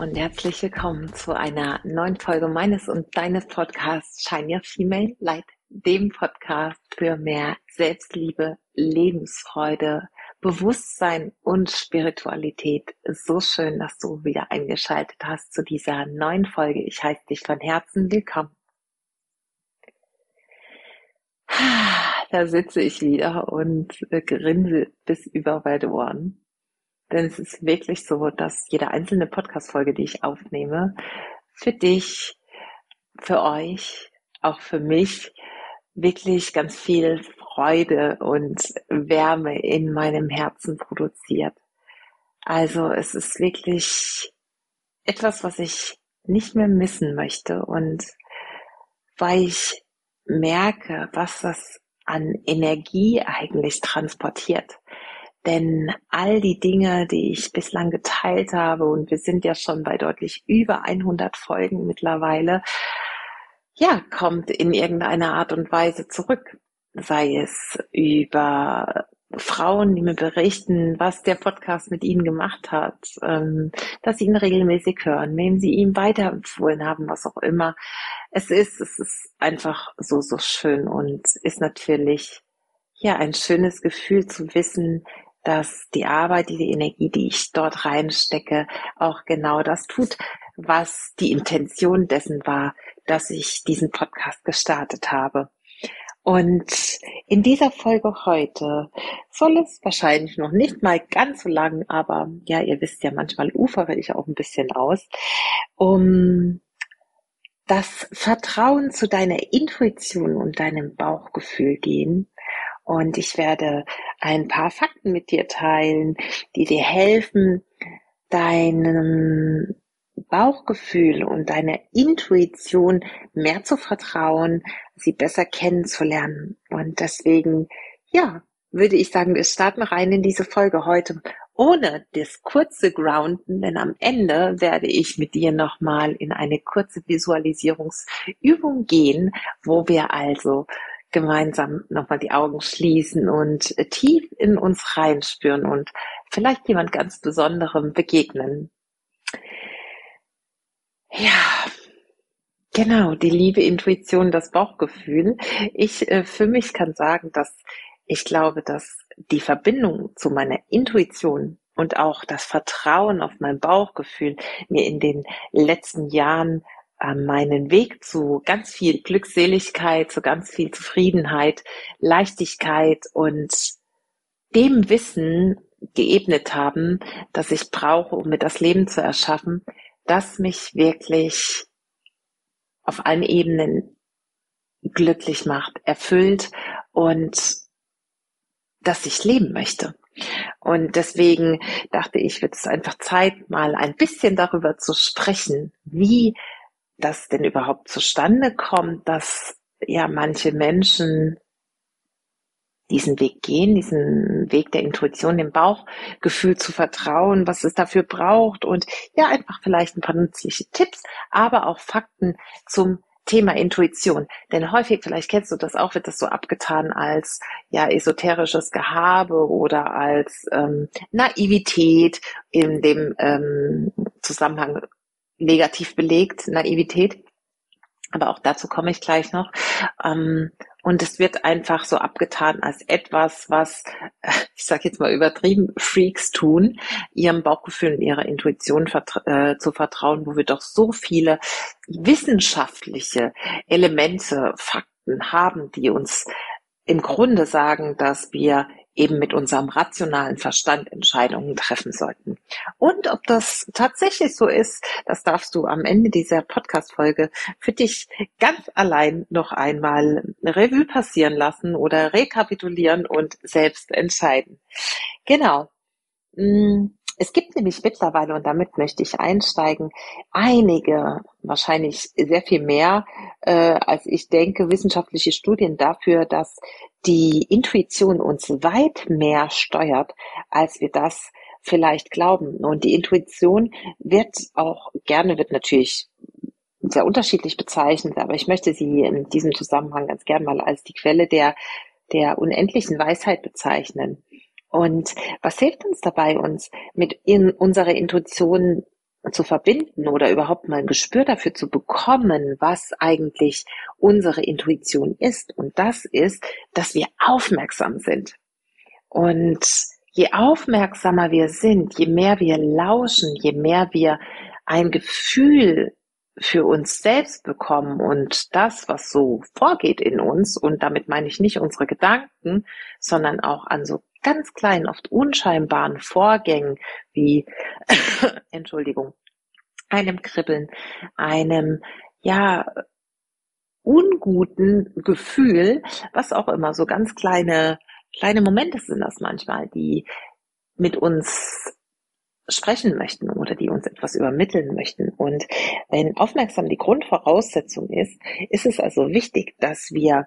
Und herzlich willkommen zu einer neuen Folge meines und deines Podcasts Shine Your Female Light, dem Podcast für mehr Selbstliebe, Lebensfreude, Bewusstsein und Spiritualität. So schön, dass du wieder eingeschaltet hast zu dieser neuen Folge. Ich heiße dich von Herzen willkommen. Da sitze ich wieder und grinse bis über beide Ohren. Denn es ist wirklich so, dass jede einzelne Podcast-Folge, die ich aufnehme, für dich, für euch, auch für mich, wirklich ganz viel Freude und Wärme in meinem Herzen produziert. Also es ist wirklich etwas, was ich nicht mehr missen möchte und weil ich merke, was das an Energie eigentlich transportiert. Denn all die Dinge, die ich bislang geteilt habe, und wir sind ja schon bei deutlich über 100 Folgen mittlerweile, ja, kommt in irgendeiner Art und Weise zurück. Sei es über Frauen, die mir berichten, was der Podcast mit ihnen gemacht hat, ähm, dass sie ihn regelmäßig hören, wem sie ihm weiterempfohlen haben, was auch immer. Es ist, es ist einfach so, so schön und ist natürlich ja ein schönes Gefühl zu wissen, dass die Arbeit, die Energie, die ich dort reinstecke, auch genau das tut, was die Intention dessen war, dass ich diesen Podcast gestartet habe. Und in dieser Folge heute soll es wahrscheinlich noch nicht mal ganz so lang, aber ja, ihr wisst ja, manchmal ufere ich auch ein bisschen aus, um das Vertrauen zu deiner Intuition und deinem Bauchgefühl gehen und ich werde ein paar Fakten mit dir teilen, die dir helfen, deinem Bauchgefühl und deiner Intuition mehr zu vertrauen, sie besser kennenzulernen. Und deswegen, ja, würde ich sagen, wir starten rein in diese Folge heute ohne das kurze Grounden, denn am Ende werde ich mit dir nochmal in eine kurze Visualisierungsübung gehen, wo wir also gemeinsam nochmal die Augen schließen und äh, tief in uns reinspüren und vielleicht jemand ganz Besonderem begegnen. Ja, genau, die liebe Intuition, das Bauchgefühl. Ich äh, für mich kann sagen, dass ich glaube, dass die Verbindung zu meiner Intuition und auch das Vertrauen auf mein Bauchgefühl mir in den letzten Jahren meinen Weg zu ganz viel Glückseligkeit, zu ganz viel Zufriedenheit, Leichtigkeit und dem Wissen geebnet haben, das ich brauche, um mir das Leben zu erschaffen, das mich wirklich auf allen Ebenen glücklich macht, erfüllt und dass ich leben möchte. Und deswegen dachte ich, wird es einfach Zeit, mal ein bisschen darüber zu sprechen, wie das denn überhaupt zustande kommt, dass ja manche Menschen diesen Weg gehen, diesen Weg der Intuition, dem Bauchgefühl zu vertrauen, was es dafür braucht und ja, einfach vielleicht ein paar nützliche Tipps, aber auch Fakten zum Thema Intuition. Denn häufig, vielleicht kennst du das auch, wird das so abgetan als ja esoterisches Gehabe oder als ähm, Naivität in dem ähm, Zusammenhang negativ belegt, Naivität. Aber auch dazu komme ich gleich noch. Ähm, und es wird einfach so abgetan als etwas, was, ich sage jetzt mal übertrieben, Freaks tun, ihrem Bauchgefühl und ihrer Intuition äh, zu vertrauen, wo wir doch so viele wissenschaftliche Elemente, Fakten haben, die uns im Grunde sagen, dass wir eben mit unserem rationalen Verstand Entscheidungen treffen sollten. Und ob das tatsächlich so ist, das darfst du am Ende dieser Podcast-Folge für dich ganz allein noch einmal Revue passieren lassen oder rekapitulieren und selbst entscheiden. Genau. Mm, es gibt nämlich mittlerweile, und damit möchte ich einsteigen, einige, wahrscheinlich sehr viel mehr, äh, als ich denke, wissenschaftliche Studien dafür, dass die Intuition uns weit mehr steuert, als wir das vielleicht glauben. Und die Intuition wird auch gerne, wird natürlich sehr unterschiedlich bezeichnet, aber ich möchte sie in diesem Zusammenhang ganz gern mal als die Quelle der, der unendlichen Weisheit bezeichnen. Und was hilft uns dabei, uns mit in unserer Intuition zu verbinden oder überhaupt mal ein Gespür dafür zu bekommen, was eigentlich unsere Intuition ist. Und das ist, dass wir aufmerksam sind. Und je aufmerksamer wir sind, je mehr wir lauschen, je mehr wir ein Gefühl für uns selbst bekommen und das, was so vorgeht in uns, und damit meine ich nicht unsere Gedanken, sondern auch an so ganz kleinen, oft unscheinbaren Vorgängen wie, Entschuldigung, einem Kribbeln, einem, ja, unguten Gefühl, was auch immer, so ganz kleine, kleine Momente sind das manchmal, die mit uns sprechen möchten oder die uns etwas übermitteln möchten. Und wenn aufmerksam die Grundvoraussetzung ist, ist es also wichtig, dass wir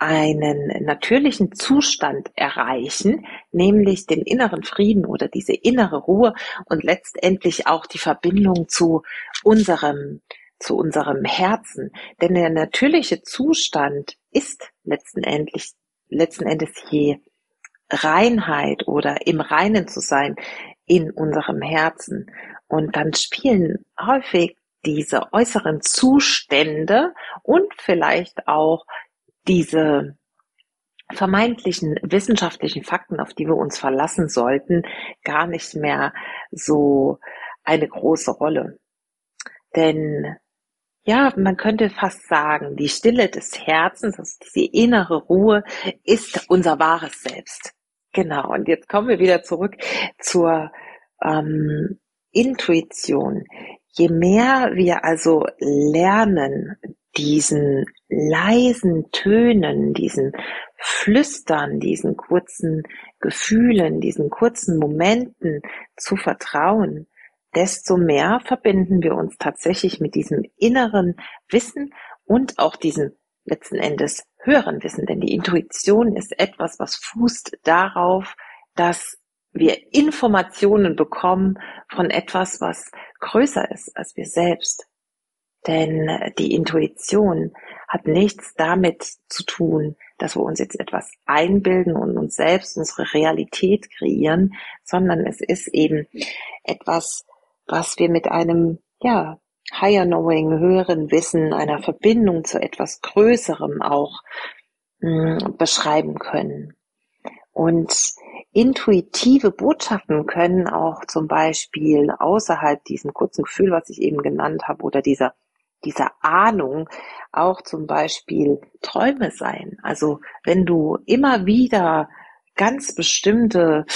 einen natürlichen Zustand erreichen, nämlich den inneren Frieden oder diese innere Ruhe und letztendlich auch die Verbindung zu unserem, zu unserem Herzen. Denn der natürliche Zustand ist letztendlich, letzten Endes je Reinheit oder im Reinen zu sein in unserem Herzen. Und dann spielen häufig diese äußeren Zustände und vielleicht auch diese vermeintlichen wissenschaftlichen Fakten, auf die wir uns verlassen sollten, gar nicht mehr so eine große Rolle. Denn ja, man könnte fast sagen, die Stille des Herzens, also diese innere Ruhe, ist unser wahres Selbst. Genau, und jetzt kommen wir wieder zurück zur ähm, Intuition. Je mehr wir also lernen, diesen leisen Tönen, diesen Flüstern, diesen kurzen Gefühlen, diesen kurzen Momenten zu vertrauen, desto mehr verbinden wir uns tatsächlich mit diesem inneren Wissen und auch diesem letzten Endes höheren Wissen. Denn die Intuition ist etwas, was fußt darauf, dass wir Informationen bekommen von etwas, was größer ist als wir selbst. Denn die Intuition hat nichts damit zu tun, dass wir uns jetzt etwas einbilden und uns selbst unsere Realität kreieren, sondern es ist eben etwas, was wir mit einem, ja, Higher Knowing, höheren Wissen, einer Verbindung zu etwas Größerem auch mh, hm, beschreiben können. Und intuitive Botschaften können auch zum Beispiel außerhalb diesem kurzen Gefühl, was ich eben genannt habe, oder dieser dieser Ahnung auch zum Beispiel Träume sein. Also wenn du immer wieder ganz bestimmte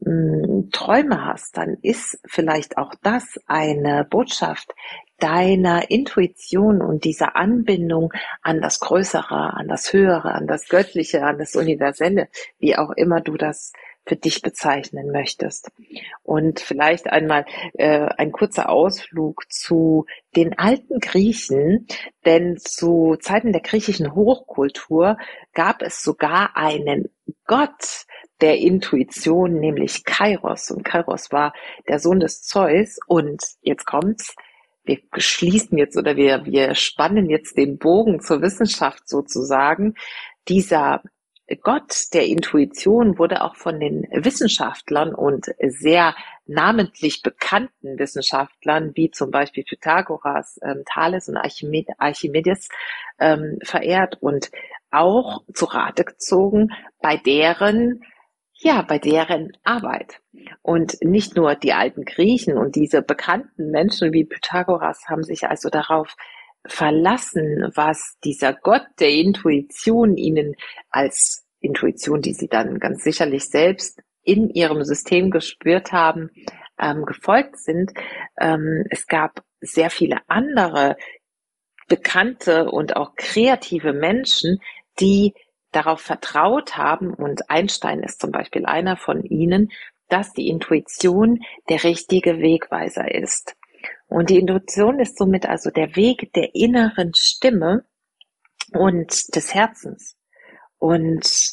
mh, hm, Träume hast, dann ist vielleicht auch das eine Botschaft deiner Intuition und dieser Anbindung an das Größere, an das Höhere, an das Göttliche, an das Universelle, wie auch immer du das für dich bezeichnen möchtest. Und vielleicht einmal äh, ein kurzer Ausflug zu den alten Griechen, denn zu Zeiten der griechischen Hochkultur gab es sogar einen Gott der Intuition, nämlich Kairos. Und Kairos war der Sohn des Zeus. Und jetzt kommt's. Wir schließen jetzt oder wir, wir spannen jetzt den Bogen zur Wissenschaft sozusagen. Dieser Gott der Intuition wurde auch von den Wissenschaftlern und sehr namentlich bekannten Wissenschaftlern wie zum Beispiel Pythagoras, ähm, Thales und Archimed Archimedes ähm, verehrt und auch zu Rate gezogen bei deren ja, bei deren Arbeit. Und nicht nur die alten Griechen und diese bekannten Menschen wie Pythagoras haben sich also darauf verlassen, was dieser Gott der Intuition ihnen als Intuition, die sie dann ganz sicherlich selbst in ihrem System gespürt haben, ähm, gefolgt sind. Ähm, es gab sehr viele andere bekannte und auch kreative Menschen, die darauf vertraut haben, und Einstein ist zum Beispiel einer von ihnen, dass die Intuition der richtige Wegweiser ist. Und die Intuition ist somit also der Weg der inneren Stimme und des Herzens. Und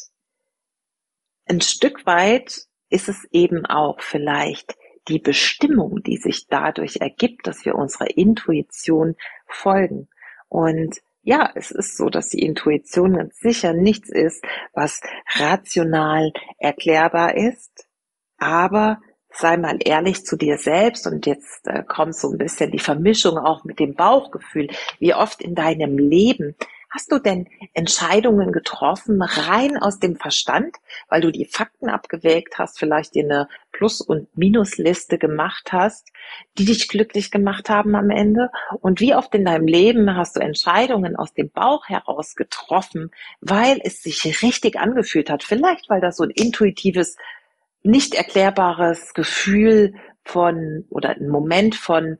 ein Stück weit ist es eben auch vielleicht die Bestimmung, die sich dadurch ergibt, dass wir unserer Intuition folgen. Und ja, es ist so, dass die Intuition ganz sicher nichts ist, was rational erklärbar ist, aber sei mal ehrlich zu dir selbst und jetzt äh, kommt so ein bisschen die Vermischung auch mit dem Bauchgefühl. Wie oft in deinem Leben Hast du denn Entscheidungen getroffen, rein aus dem Verstand, weil du die Fakten abgewägt hast, vielleicht dir eine Plus- und Minusliste gemacht hast, die dich glücklich gemacht haben am Ende? Und wie oft in deinem Leben hast du Entscheidungen aus dem Bauch heraus getroffen, weil es sich richtig angefühlt hat? Vielleicht, weil das so ein intuitives, nicht erklärbares Gefühl von oder ein Moment von,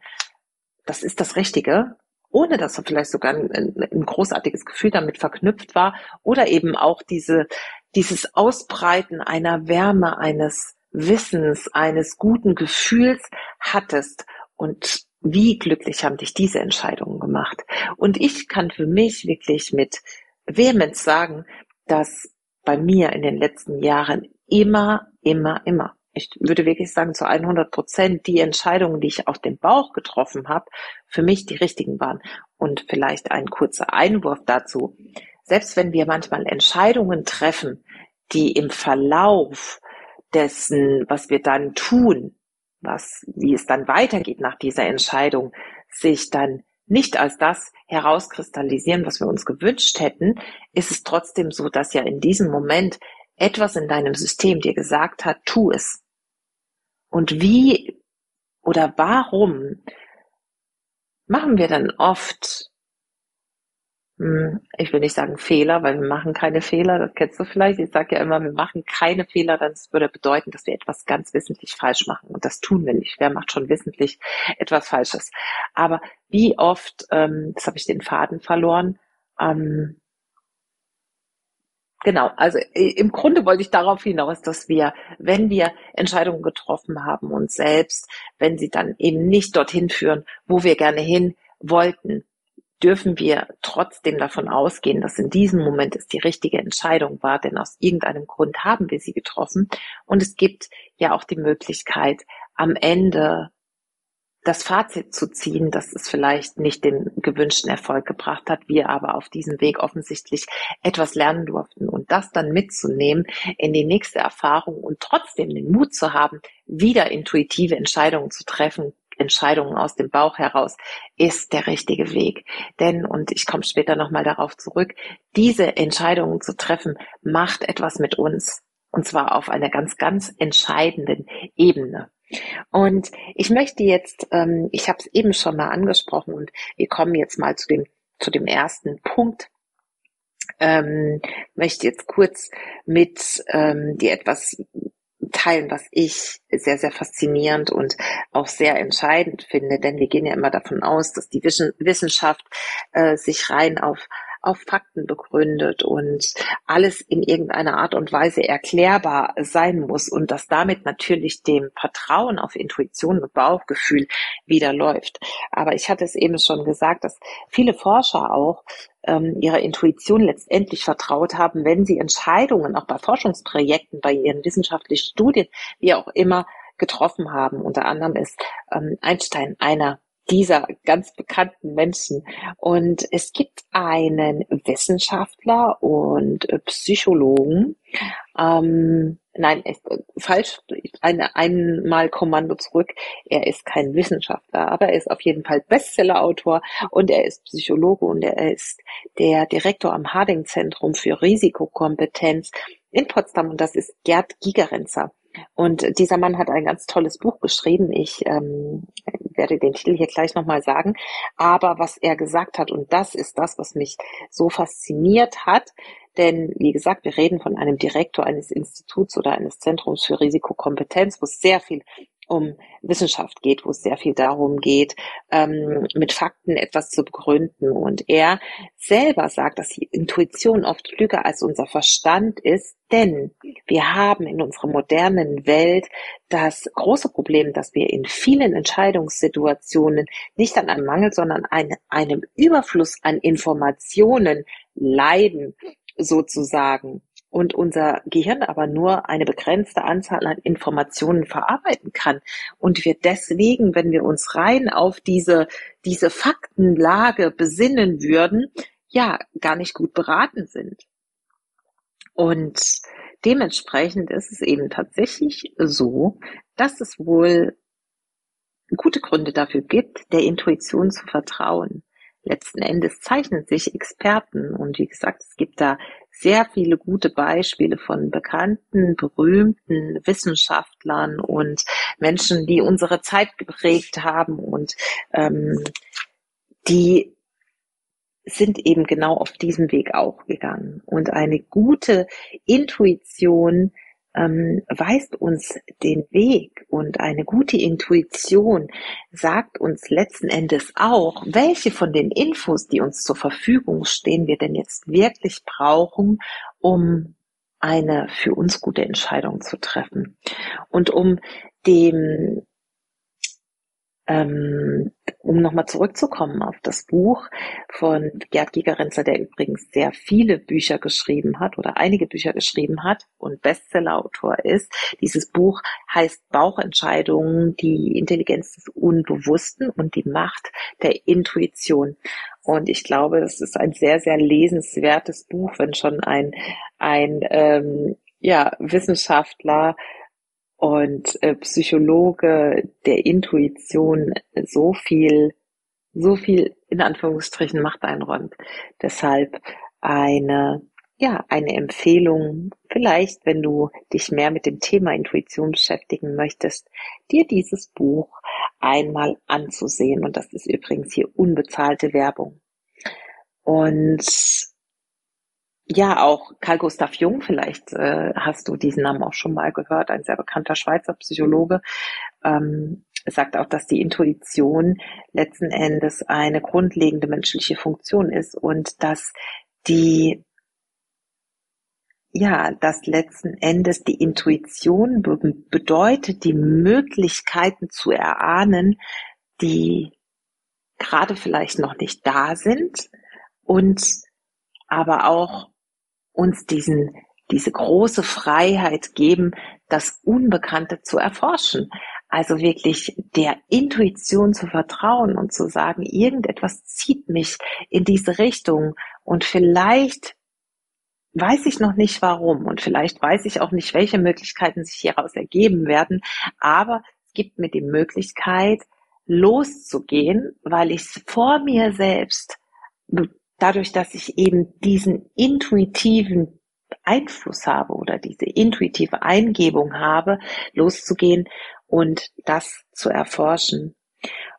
das ist das Richtige, ohne dass vielleicht sogar ein, ein, großartiges Gefühl damit verknüpft war oder eben auch diese, dieses Ausbreiten einer Wärme, eines Wissens, eines guten Gefühls hattest und wie glücklich haben dich diese Entscheidungen gemacht. Und ich kann für mich wirklich mit Vehemenz sagen, dass bei mir in den letzten Jahren immer, immer, immer ich würde wirklich sagen, zu 100 Prozent die Entscheidungen, die ich auf dem Bauch getroffen habe, für mich die richtigen waren. Und vielleicht ein kurzer Einwurf dazu. Selbst wenn wir manchmal Entscheidungen treffen, die im Verlauf dessen, was wir dann tun, was, wie es dann weitergeht nach dieser Entscheidung, sich dann nicht als das herauskristallisieren, was wir uns gewünscht hätten, ist es trotzdem so, dass ja in diesem Moment etwas in deinem System dir gesagt hat, tu es. Und wie oder warum machen wir dann oft, hm, ich will nicht sagen Fehler, weil wir machen keine Fehler, das kennst du vielleicht. Ich sage ja immer, wir machen keine Fehler, das würde bedeuten, dass wir etwas ganz wissentlich falsch machen. Und das tun wir nicht. Wer macht schon wissentlich etwas Falsches? Aber wie oft, ähm, das habe ich den Faden verloren, ähm, Genau, also äh, im Grunde wollte ich darauf hinaus, dass wir, wenn wir Entscheidungen getroffen haben, uns selbst, wenn sie dann eben nicht dorthin führen, wo wir gerne hin wollten, dürfen wir trotzdem davon ausgehen, dass in diesem Moment es die richtige Entscheidung war, denn aus irgendeinem Grund haben wir sie getroffen. Und es gibt ja auch die Möglichkeit, am Ende das Fazit zu ziehen, dass es vielleicht nicht den gewünschten Erfolg gebracht hat, wir aber auf diesem Weg offensichtlich etwas lernen durften und das dann mitzunehmen in die nächste Erfahrung und trotzdem den Mut zu haben, wieder intuitive Entscheidungen zu treffen, Entscheidungen aus dem Bauch heraus, ist der richtige Weg. Denn, und ich komme später nochmal darauf zurück, diese Entscheidungen zu treffen, macht etwas mit uns. Und zwar auf einer ganz, ganz entscheidenden Ebene. Und ich möchte jetzt, ähm, ich habe es eben schon mal angesprochen und wir kommen jetzt mal zu dem, zu dem ersten Punkt. Ähm, möchte jetzt kurz mit ähm, dir etwas teilen, was ich sehr, sehr faszinierend und auch sehr entscheidend finde, denn wir gehen ja immer davon aus, dass die Wissenschaft äh, sich rein auf auf Fakten begründet und alles in irgendeiner Art und Weise erklärbar sein muss und dass damit natürlich dem Vertrauen auf Intuition und Bauchgefühl wieder läuft. Aber ich hatte es eben schon gesagt, dass viele Forscher auch ähm, ihrer Intuition letztendlich vertraut haben, wenn sie Entscheidungen auch bei Forschungsprojekten, bei ihren wissenschaftlichen Studien, wie auch immer, getroffen haben. Unter anderem ist ähm, Einstein einer dieser ganz bekannten Menschen. Und es gibt einen Wissenschaftler und Psychologen, ähm, nein, ist, äh, falsch, eine, einmal Kommando zurück. Er ist kein Wissenschaftler, aber er ist auf jeden Fall Bestsellerautor und er ist Psychologe und er ist der Direktor am Harding Zentrum für Risikokompetenz in Potsdam und das ist Gerd Gigerenzer. Und dieser Mann hat ein ganz tolles Buch geschrieben. Ich ähm, werde den Titel hier gleich nochmal sagen. Aber was er gesagt hat, und das ist das, was mich so fasziniert hat, denn wie gesagt, wir reden von einem Direktor eines Instituts oder eines Zentrums für Risikokompetenz, wo es sehr viel um Wissenschaft geht, wo es sehr viel darum geht, ähm, mit Fakten etwas zu begründen. Und er selber sagt, dass die Intuition oft klüger als unser Verstand ist, denn wir haben in unserer modernen Welt das große Problem, dass wir in vielen Entscheidungssituationen nicht an einem Mangel, sondern an einem Überfluss an Informationen leiden, sozusagen und unser Gehirn aber nur eine begrenzte Anzahl an Informationen verarbeiten kann und wir deswegen, wenn wir uns rein auf diese, diese Faktenlage besinnen würden, ja, gar nicht gut beraten sind. Und dementsprechend ist es eben tatsächlich so, dass es wohl gute Gründe dafür gibt, der Intuition zu vertrauen. Letzten Endes zeichnen sich Experten und wie gesagt, es gibt da sehr viele gute Beispiele von bekannten, berühmten Wissenschaftlern und Menschen, die unsere Zeit geprägt haben und ähm, die sind eben genau auf diesem Weg auch gegangen. Und eine gute Intuition ähm, weist uns den Weg und eine gute Intuition sagt uns letzten Endes auch, welche von den Infos, die uns zur Verfügung stehen, wir denn jetzt wirklich brauchen, um eine für uns gute Entscheidung zu treffen. Und um dem ähm, um nochmal zurückzukommen auf das Buch von Gerd Gigerenzer, der übrigens sehr viele Bücher geschrieben hat oder einige Bücher geschrieben hat und Bestsellerautor ist. Dieses Buch heißt Bauchentscheidungen, die Intelligenz des Unbewussten und die Macht der Intuition. Und ich glaube, es ist ein sehr, sehr lesenswertes Buch, wenn schon ein, ein ähm, ja, Wissenschaftler und äh, Psychologe der Intuition so viel, so viel in Anführungsstrichen Macht einräumt. Deshalb eine, ja, eine Empfehlung, vielleicht, wenn du dich mehr mit dem Thema Intuition beschäftigen möchtest, dir dieses Buch einmal anzusehen. Und das ist übrigens hier unbezahlte Werbung. Und ja, auch Carl Gustav Jung, vielleicht äh, hast du diesen Namen auch schon mal gehört, ein sehr bekannter Schweizer Psychologe, ähm, sagt auch, dass die Intuition letzten Endes eine grundlegende menschliche Funktion ist und dass die ja, dass letzten Endes die Intuition be bedeutet, die Möglichkeiten zu erahnen, die gerade vielleicht noch nicht da sind und aber auch uns diesen, diese große Freiheit geben, das Unbekannte zu erforschen. Also wirklich der Intuition zu vertrauen und zu sagen, irgendetwas zieht mich in diese Richtung und vielleicht weiß ich noch nicht warum und vielleicht weiß ich auch nicht, welche Möglichkeiten sich hieraus ergeben werden, aber es gibt mir die Möglichkeit, loszugehen, weil ich es vor mir selbst dadurch, dass ich eben diesen intuitiven Einfluss habe oder diese intuitive Eingebung habe, loszugehen und das zu erforschen.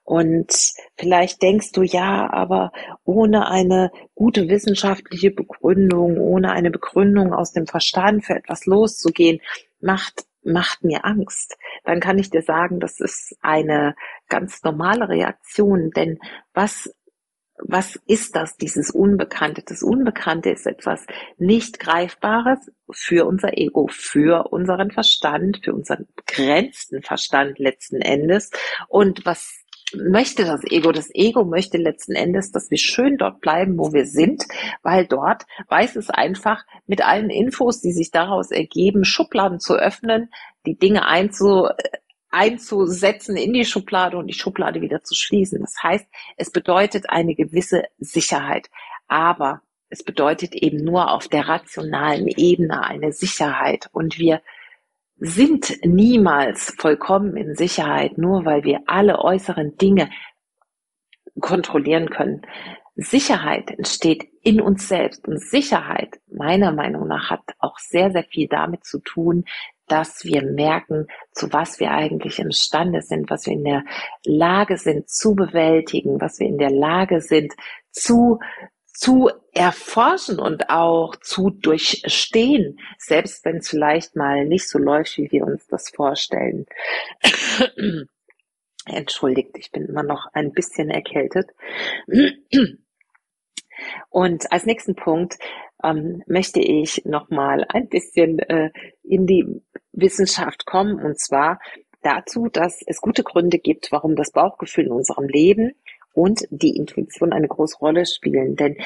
Und vielleicht denkst du, ja, aber ohne eine gute wissenschaftliche Begründung, ohne eine Begründung aus dem Verstand für etwas loszugehen, macht, macht mir Angst. Dann kann ich dir sagen, das ist eine ganz normale Reaktion, denn was was ist das, dieses Unbekannte? Das Unbekannte ist etwas nicht Greifbares für unser Ego, für unseren Verstand, für unseren begrenzten Verstand letzten Endes. Und was möchte das Ego? Das Ego möchte letzten Endes, dass wir schön dort bleiben, wo wir sind, weil dort weiß es einfach, mit allen Infos, die sich daraus ergeben, Schubladen zu öffnen, die Dinge einzu, einzusetzen in die Schublade und die Schublade wieder zu schließen. Das heißt, es bedeutet eine gewisse Sicherheit. Aber es bedeutet eben nur auf der rationalen Ebene eine Sicherheit. Und wir sind niemals vollkommen in Sicherheit, nur weil wir alle äußeren Dinge kontrollieren können. Sicherheit entsteht in uns selbst und Sicherheit, meiner Meinung nach, hat auch sehr, sehr viel damit zu tun, dass wir merken, zu was wir eigentlich imstande sind, was wir in der Lage sind zu bewältigen, was wir in der Lage sind zu zu erforschen und auch zu durchstehen, selbst wenn es vielleicht mal nicht so läuft, wie wir uns das vorstellen. Entschuldigt, ich bin immer noch ein bisschen erkältet. Und als nächsten Punkt ähm, möchte ich nochmal ein bisschen äh, in die Wissenschaft kommen. Und zwar dazu, dass es gute Gründe gibt, warum das Bauchgefühl in unserem Leben und die Intuition eine große Rolle spielen, denn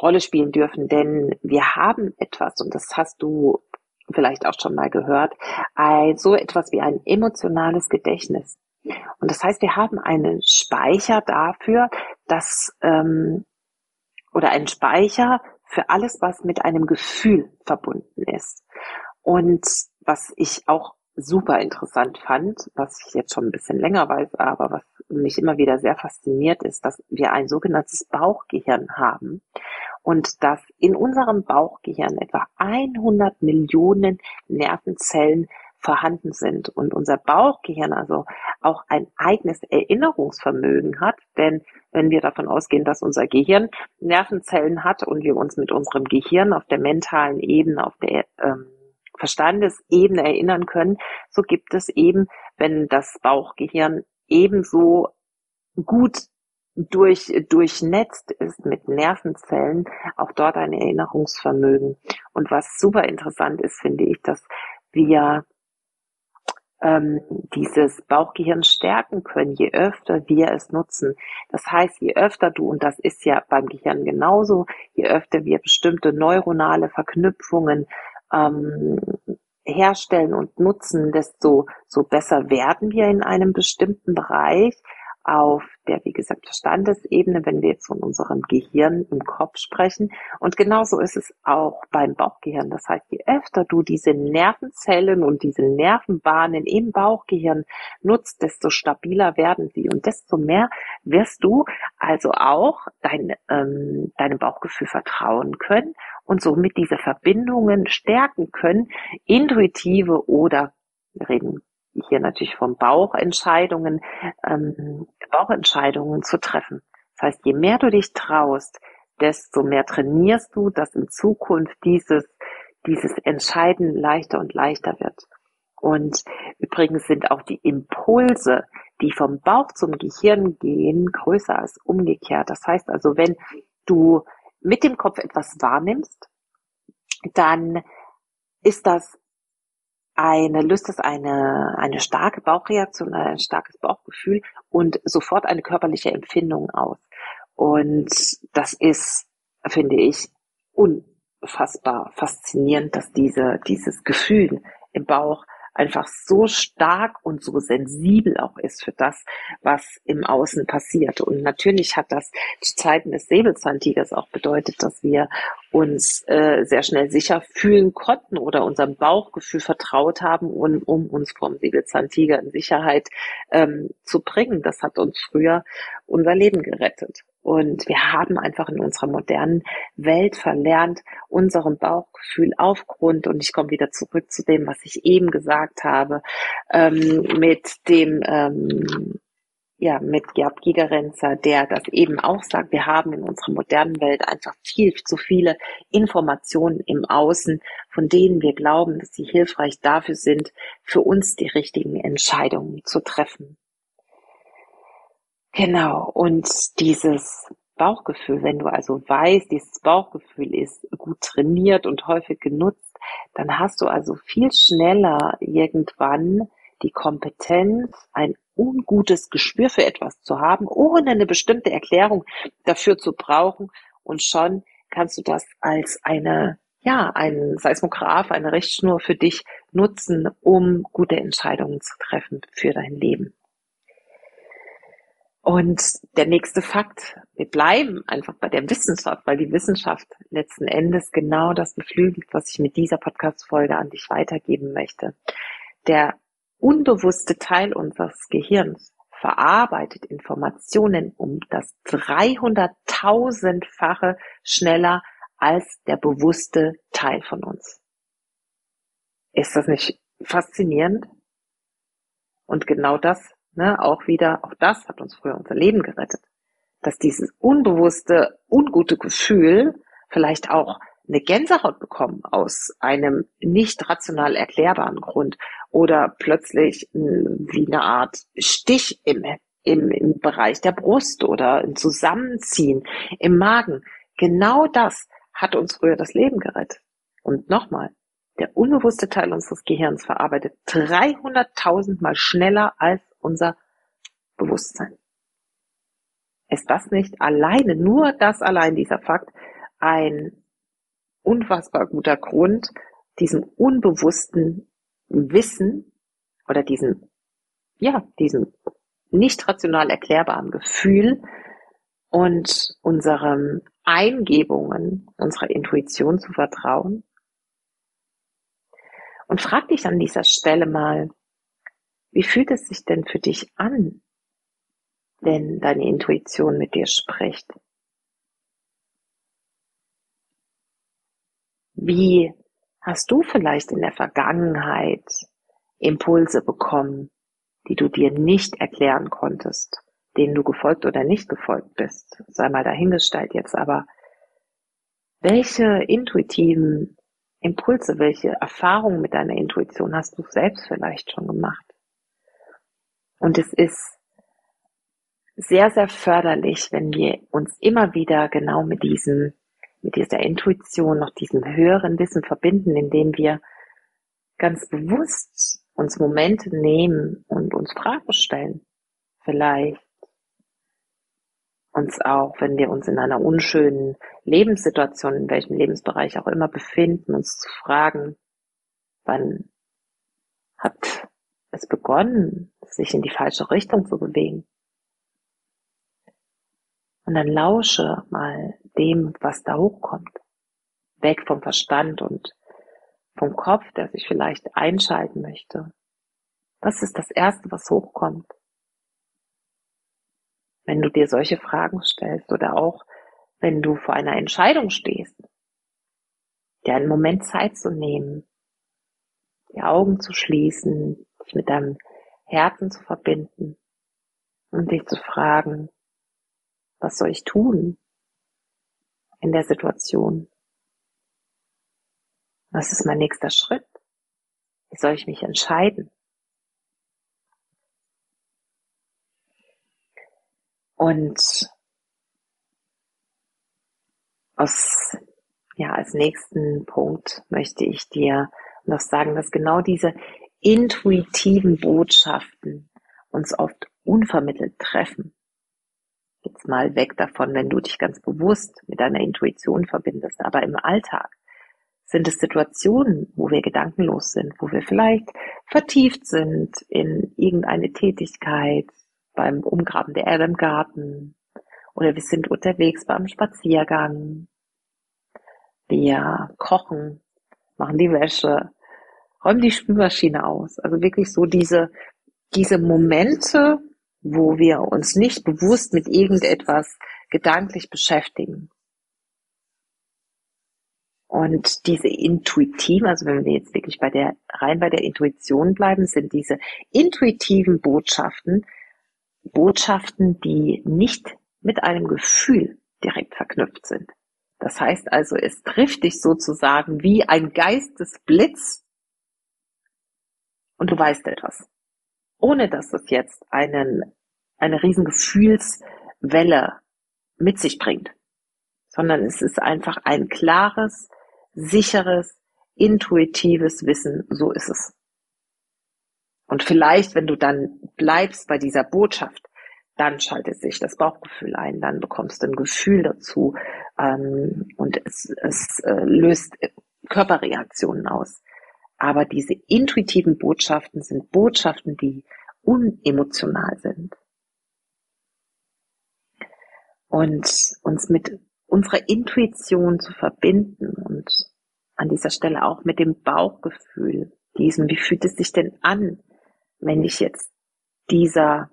Rolle spielen dürfen, denn wir haben etwas und das hast du vielleicht auch schon mal gehört, so etwas wie ein emotionales Gedächtnis. Und das heißt, wir haben einen Speicher dafür, dass ähm, oder einen Speicher für alles, was mit einem Gefühl verbunden ist. Und was ich auch super interessant fand, was ich jetzt schon ein bisschen länger weiß, aber was mich immer wieder sehr fasziniert ist, dass wir ein sogenanntes Bauchgehirn haben und dass in unserem Bauchgehirn etwa 100 Millionen Nervenzellen vorhanden sind und unser Bauchgehirn also auch ein eigenes Erinnerungsvermögen hat, denn wenn wir davon ausgehen, dass unser Gehirn Nervenzellen hat und wir uns mit unserem Gehirn auf der mentalen Ebene, auf der ähm, Verstandesebene erinnern können, so gibt es eben, wenn das Bauchgehirn ebenso gut durch, durchnetzt ist mit Nervenzellen, auch dort ein Erinnerungsvermögen. Und was super interessant ist, finde ich, dass wir ähm, dieses Bauchgehirn stärken können, je öfter wir es nutzen. Das heißt, je öfter du, und das ist ja beim Gehirn genauso, je öfter wir bestimmte neuronale Verknüpfungen ähm, herstellen und nutzen, desto so besser werden wir in einem bestimmten Bereich auf der, wie gesagt, Verstandesebene, wenn wir jetzt von unserem Gehirn im Kopf sprechen. Und genauso ist es auch beim Bauchgehirn. Das heißt, je öfter du diese Nervenzellen und diese Nervenbahnen im Bauchgehirn nutzt, desto stabiler werden sie und desto mehr wirst du also auch dein, ähm, deinem Bauchgefühl vertrauen können und somit diese Verbindungen stärken können, intuitive oder reden hier natürlich von Bauchentscheidungen, ähm, Bauchentscheidungen zu treffen. Das heißt, je mehr du dich traust, desto mehr trainierst du, dass in Zukunft dieses, dieses Entscheiden leichter und leichter wird. Und übrigens sind auch die Impulse, die vom Bauch zum Gehirn gehen, größer als umgekehrt. Das heißt also, wenn du mit dem Kopf etwas wahrnimmst, dann ist das eine, löst das eine, eine starke Bauchreaktion, ein starkes Bauchgefühl und sofort eine körperliche Empfindung aus. Und das ist, finde ich, unfassbar faszinierend, dass diese, dieses Gefühl im Bauch einfach so stark und so sensibel auch ist für das, was im Außen passiert. Und natürlich hat das zu Zeiten des Säbelzahntigers auch bedeutet, dass wir uns äh, sehr schnell sicher fühlen konnten oder unserem Bauchgefühl vertraut haben, um, um uns vom Säbelzahntiger in Sicherheit ähm, zu bringen. Das hat uns früher unser Leben gerettet. Und wir haben einfach in unserer modernen Welt verlernt, unserem Bauchgefühl aufgrund, und ich komme wieder zurück zu dem, was ich eben gesagt habe, ähm, mit dem, ähm, ja, mit Gerd Gigerenzer, der das eben auch sagt, wir haben in unserer modernen Welt einfach viel zu viele Informationen im Außen, von denen wir glauben, dass sie hilfreich dafür sind, für uns die richtigen Entscheidungen zu treffen. Genau, und dieses Bauchgefühl, wenn du also weißt, dieses Bauchgefühl ist gut trainiert und häufig genutzt, dann hast du also viel schneller irgendwann die Kompetenz, ein ungutes Gespür für etwas zu haben, ohne eine bestimmte Erklärung dafür zu brauchen. Und schon kannst du das als eine, ja, ein Seismograph, eine Richtschnur für dich nutzen, um gute Entscheidungen zu treffen für dein Leben. Und der nächste Fakt, wir bleiben einfach bei der Wissenschaft, weil die Wissenschaft letzten Endes genau das beflügelt, was ich mit dieser Podcast-Folge an dich weitergeben möchte. Der unbewusste Teil unseres Gehirns verarbeitet Informationen um das 300.000-fache schneller als der bewusste Teil von uns. Ist das nicht faszinierend? Und genau das Ne, auch wieder, auch das hat uns früher unser Leben gerettet. Dass dieses unbewusste, ungute Gefühl vielleicht auch eine Gänsehaut bekommen aus einem nicht rational erklärbaren Grund oder plötzlich wie eine Art Stich im, im, im Bereich der Brust oder ein Zusammenziehen im Magen. Genau das hat uns früher das Leben gerettet. Und nochmal, der unbewusste Teil unseres Gehirns verarbeitet 300.000 mal schneller als unser Bewusstsein. Ist das nicht alleine, nur das allein, dieser Fakt, ein unfassbar guter Grund, diesem unbewussten Wissen oder diesem, ja, diesem nicht rational erklärbaren Gefühl und unserem Eingebungen, unserer Intuition zu vertrauen Und frag dich an dieser Stelle mal, wie fühlt es sich denn für dich an, wenn deine Intuition mit dir spricht? Wie hast du vielleicht in der Vergangenheit Impulse bekommen, die du dir nicht erklären konntest, denen du gefolgt oder nicht gefolgt bist? Sei mal dahingestellt jetzt, aber welche intuitiven Impulse, welche Erfahrungen mit deiner Intuition hast du selbst vielleicht schon gemacht? Und es ist sehr, sehr förderlich, wenn wir uns immer wieder genau mit diesem, mit dieser Intuition, noch diesem höheren Wissen verbinden, indem wir ganz bewusst uns Momente nehmen und uns Fragen stellen. Vielleicht uns auch, wenn wir uns in einer unschönen Lebenssituation, in welchem Lebensbereich auch immer befinden, uns zu fragen, wann hat es begonnen, sich in die falsche Richtung zu bewegen? Und dann lausche mal dem, was da hochkommt. Weg vom Verstand und vom Kopf, der sich vielleicht einschalten möchte. Was ist das Erste, was hochkommt? Wenn du dir solche Fragen stellst oder auch wenn du vor einer Entscheidung stehst, dir einen Moment Zeit zu nehmen, die Augen zu schließen, dich mit deinem Herzen zu verbinden und dich zu fragen, was soll ich tun in der Situation? Was ist mein nächster Schritt? Wie soll ich mich entscheiden? Und aus, ja, als nächsten Punkt möchte ich dir noch sagen, dass genau diese intuitiven Botschaften uns oft unvermittelt treffen jetzt mal weg davon, wenn du dich ganz bewusst mit deiner Intuition verbindest. Aber im Alltag sind es Situationen, wo wir gedankenlos sind, wo wir vielleicht vertieft sind in irgendeine Tätigkeit, beim Umgraben der Erde im Garten oder wir sind unterwegs beim Spaziergang. Wir kochen, machen die Wäsche, räumen die Spülmaschine aus. Also wirklich so diese, diese Momente, wo wir uns nicht bewusst mit irgendetwas gedanklich beschäftigen. Und diese intuitiven, also wenn wir jetzt wirklich bei der, rein bei der Intuition bleiben, sind diese intuitiven Botschaften, Botschaften, die nicht mit einem Gefühl direkt verknüpft sind. Das heißt also, es trifft dich sozusagen wie ein Geistesblitz und du weißt etwas ohne dass es jetzt einen, eine riesen Gefühlswelle mit sich bringt, sondern es ist einfach ein klares, sicheres, intuitives Wissen, so ist es. Und vielleicht, wenn du dann bleibst bei dieser Botschaft, dann schaltet sich das Bauchgefühl ein, dann bekommst du ein Gefühl dazu ähm, und es, es äh, löst Körperreaktionen aus. Aber diese intuitiven Botschaften sind Botschaften, die unemotional sind. Und uns mit unserer Intuition zu verbinden und an dieser Stelle auch mit dem Bauchgefühl, diesem, wie fühlt es sich denn an, wenn ich jetzt dieser,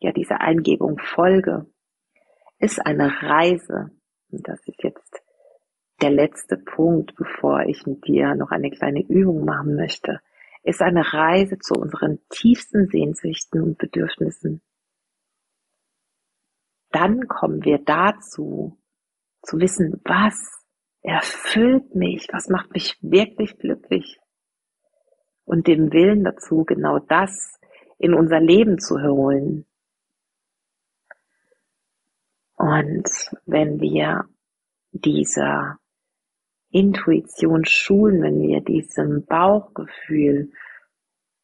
ja, dieser Eingebung folge, ist eine Reise. Und das ist jetzt der letzte Punkt, bevor ich mit dir noch eine kleine Übung machen möchte, ist eine Reise zu unseren tiefsten Sehnsüchten und Bedürfnissen. Dann kommen wir dazu, zu wissen, was erfüllt mich, was macht mich wirklich glücklich und dem Willen dazu, genau das in unser Leben zu holen. Und wenn wir dieser Intuition schulen, wenn wir diesem Bauchgefühl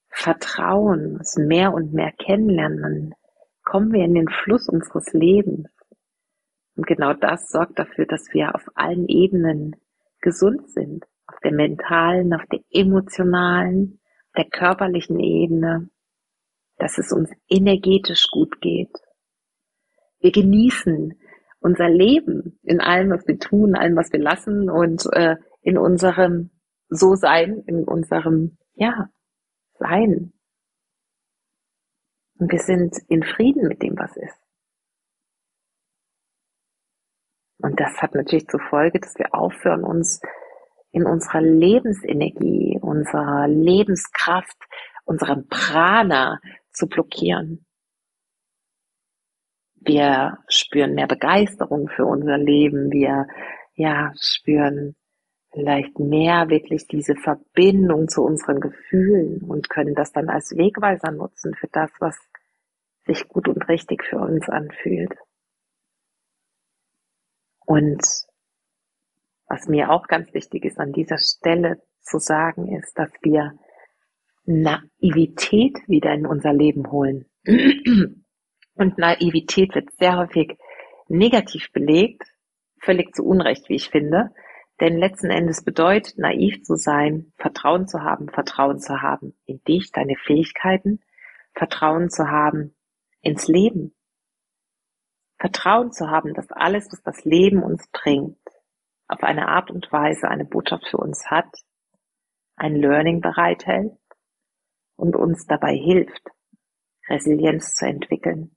vertrauen, es mehr und mehr kennenlernen, dann kommen wir in den Fluss unseres Lebens. Und genau das sorgt dafür, dass wir auf allen Ebenen gesund sind. Auf der mentalen, auf der emotionalen, der körperlichen Ebene, dass es uns energetisch gut geht. Wir genießen unser Leben in allem, was wir tun, allem, was wir lassen und äh, in unserem so sein in unserem, ja, Sein. Und wir sind in Frieden mit dem, was ist. Und das hat natürlich zur Folge, dass wir aufhören, uns in unserer Lebensenergie, unserer Lebenskraft, unserem Prana zu blockieren. Wir spüren mehr Begeisterung für unser Leben. Wir, ja, spüren vielleicht mehr wirklich diese Verbindung zu unseren Gefühlen und können das dann als Wegweiser nutzen für das, was sich gut und richtig für uns anfühlt. Und was mir auch ganz wichtig ist an dieser Stelle zu sagen, ist, dass wir Naivität wieder in unser Leben holen. Und Naivität wird sehr häufig negativ belegt, völlig zu Unrecht, wie ich finde. Denn letzten Endes bedeutet naiv zu sein, Vertrauen zu haben, Vertrauen zu haben in dich, deine Fähigkeiten, Vertrauen zu haben ins Leben, Vertrauen zu haben, dass alles, was das Leben uns bringt, auf eine Art und Weise eine Botschaft für uns hat, ein Learning bereithält und uns dabei hilft, Resilienz zu entwickeln.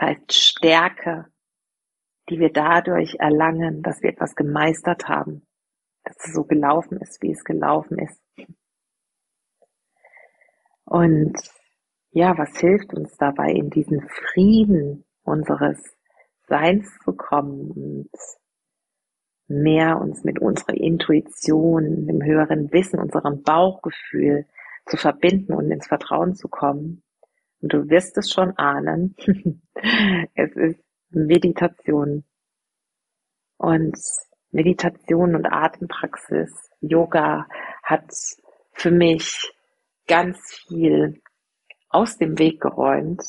Heißt Stärke, die wir dadurch erlangen, dass wir etwas gemeistert haben, dass es so gelaufen ist, wie es gelaufen ist. Und ja, was hilft uns dabei, in diesen Frieden unseres Seins zu kommen und mehr uns mit unserer Intuition, dem höheren Wissen, unserem Bauchgefühl zu verbinden und ins Vertrauen zu kommen. Du wirst es schon ahnen. es ist Meditation. Und Meditation und Atempraxis, Yoga hat für mich ganz viel aus dem Weg geräumt,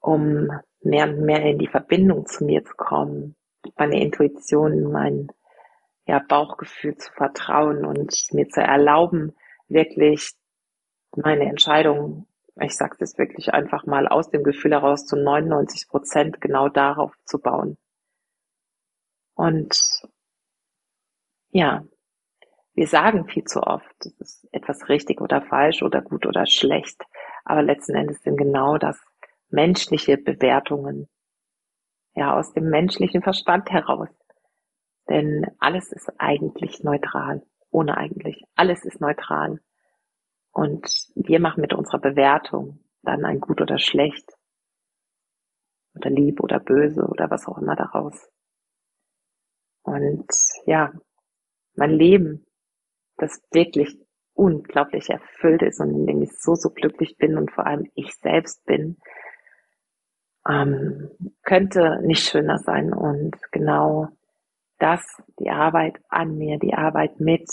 um mehr und mehr in die Verbindung zu mir zu kommen, meine Intuition, mein ja, Bauchgefühl zu vertrauen und mir zu erlauben, wirklich meine Entscheidung, ich sage es wirklich einfach mal aus dem Gefühl heraus zu 99 Prozent genau darauf zu bauen. Und ja, wir sagen viel zu oft, es ist etwas richtig oder falsch oder gut oder schlecht, aber letzten Endes sind genau das menschliche Bewertungen, ja, aus dem menschlichen Verstand heraus. Denn alles ist eigentlich neutral, ohne eigentlich. Alles ist neutral. Und wir machen mit unserer Bewertung dann ein gut oder schlecht oder lieb oder böse oder was auch immer daraus. Und ja, mein Leben, das wirklich unglaublich erfüllt ist und in dem ich so, so glücklich bin und vor allem ich selbst bin, ähm, könnte nicht schöner sein. Und genau das, die Arbeit an mir, die Arbeit mit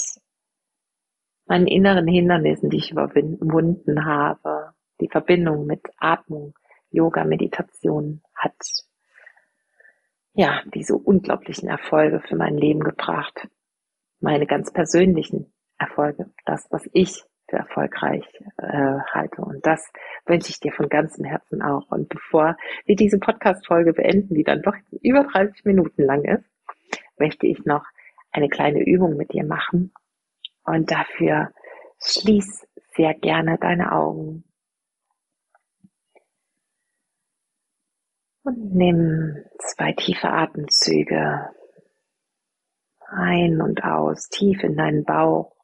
meinen inneren Hindernissen, die ich überwunden habe, die Verbindung mit Atmung, Yoga, Meditation hat ja diese unglaublichen Erfolge für mein Leben gebracht. Meine ganz persönlichen Erfolge, das, was ich für erfolgreich äh, halte. Und das wünsche ich dir von ganzem Herzen auch. Und bevor wir diese Podcast-Folge beenden, die dann doch über 30 Minuten lang ist, möchte ich noch eine kleine Übung mit dir machen. Und dafür schließ sehr gerne deine Augen. Und nimm zwei tiefe Atemzüge ein und aus, tief in deinen Bauch.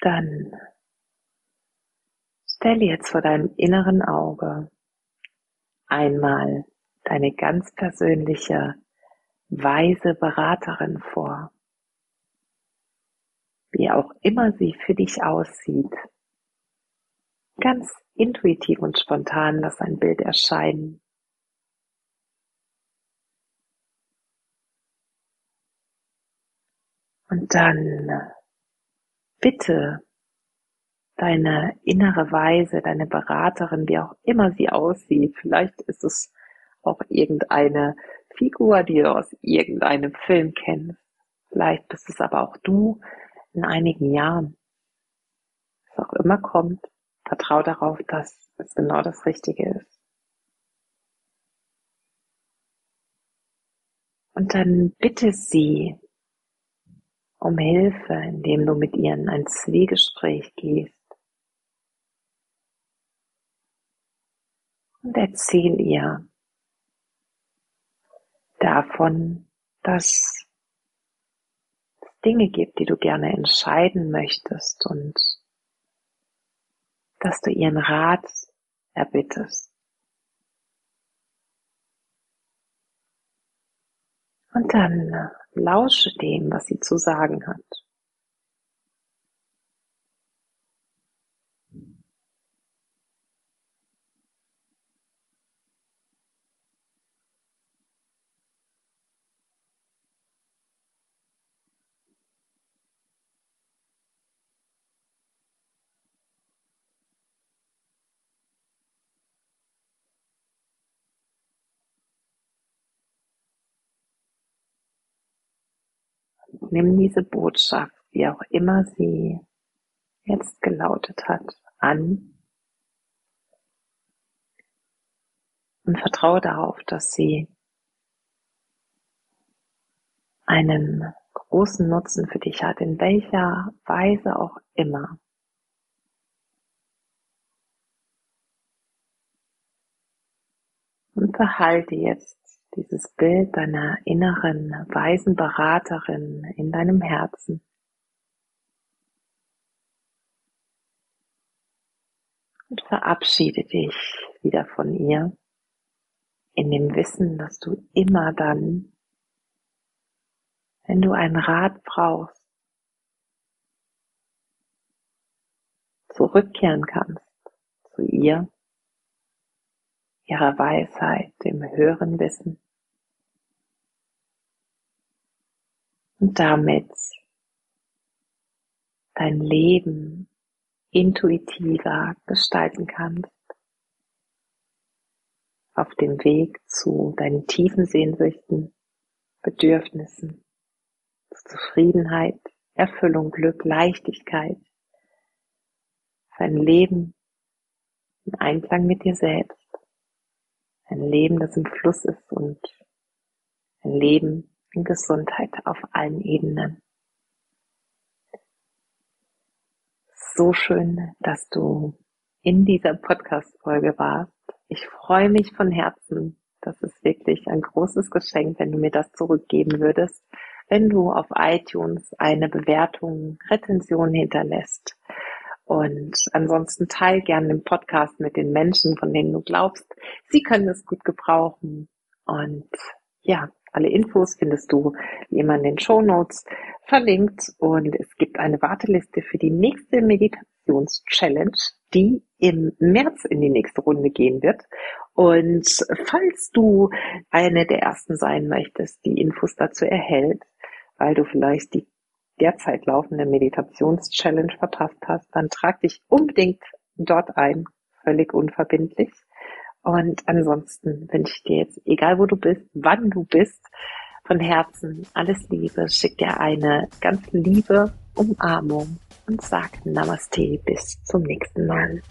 Dann stell jetzt vor deinem inneren Auge einmal deine ganz persönliche weise Beraterin vor, wie auch immer sie für dich aussieht. Ganz intuitiv und spontan lass ein Bild erscheinen. Und dann bitte deine innere Weise, deine Beraterin, wie auch immer sie aussieht. Vielleicht ist es auch irgendeine Figur, die du aus irgendeinem Film kennst. Vielleicht bist es aber auch du in einigen Jahren. Was auch immer kommt, Vertrau darauf, dass es genau das Richtige ist. Und dann bitte sie um Hilfe, indem du mit ihr in ein Zwiegespräch gehst. Und erzähl ihr davon, dass es Dinge gibt, die du gerne entscheiden möchtest und dass du ihren Rat erbittest. Und dann lausche dem, was sie zu sagen hat. Nimm diese Botschaft, wie auch immer sie jetzt gelautet hat, an und vertraue darauf, dass sie einen großen Nutzen für dich hat, in welcher Weise auch immer. Und behalte jetzt dieses Bild deiner inneren weisen Beraterin in deinem Herzen. Und verabschiede dich wieder von ihr in dem Wissen, dass du immer dann, wenn du einen Rat brauchst, zurückkehren kannst zu ihr ihrer Weisheit, dem höheren Wissen. Und damit dein Leben intuitiver gestalten kannst, auf dem Weg zu deinen tiefen Sehnsüchten, Bedürfnissen, zu Zufriedenheit, Erfüllung, Glück, Leichtigkeit, für ein Leben in Einklang mit dir selbst. Ein Leben, das im Fluss ist und ein Leben in Gesundheit auf allen Ebenen. So schön, dass du in dieser Podcast-Folge warst. Ich freue mich von Herzen. Das ist wirklich ein großes Geschenk, wenn du mir das zurückgeben würdest, wenn du auf iTunes eine Bewertung, Rezension hinterlässt und ansonsten teil gerne den Podcast mit den Menschen, von denen du glaubst, sie können es gut gebrauchen. Und ja, alle Infos findest du wie immer in den Show Notes verlinkt. Und es gibt eine Warteliste für die nächste Meditations-Challenge, die im März in die nächste Runde gehen wird. Und falls du eine der ersten sein möchtest, die Infos dazu erhält, weil du vielleicht die derzeit laufende Meditations-Challenge verpasst hast, dann trag dich unbedingt dort ein, völlig unverbindlich. Und ansonsten wünsche ich dir jetzt, egal wo du bist, wann du bist, von Herzen alles Liebe, schick dir eine ganz liebe Umarmung und sag Namaste bis zum nächsten Mal.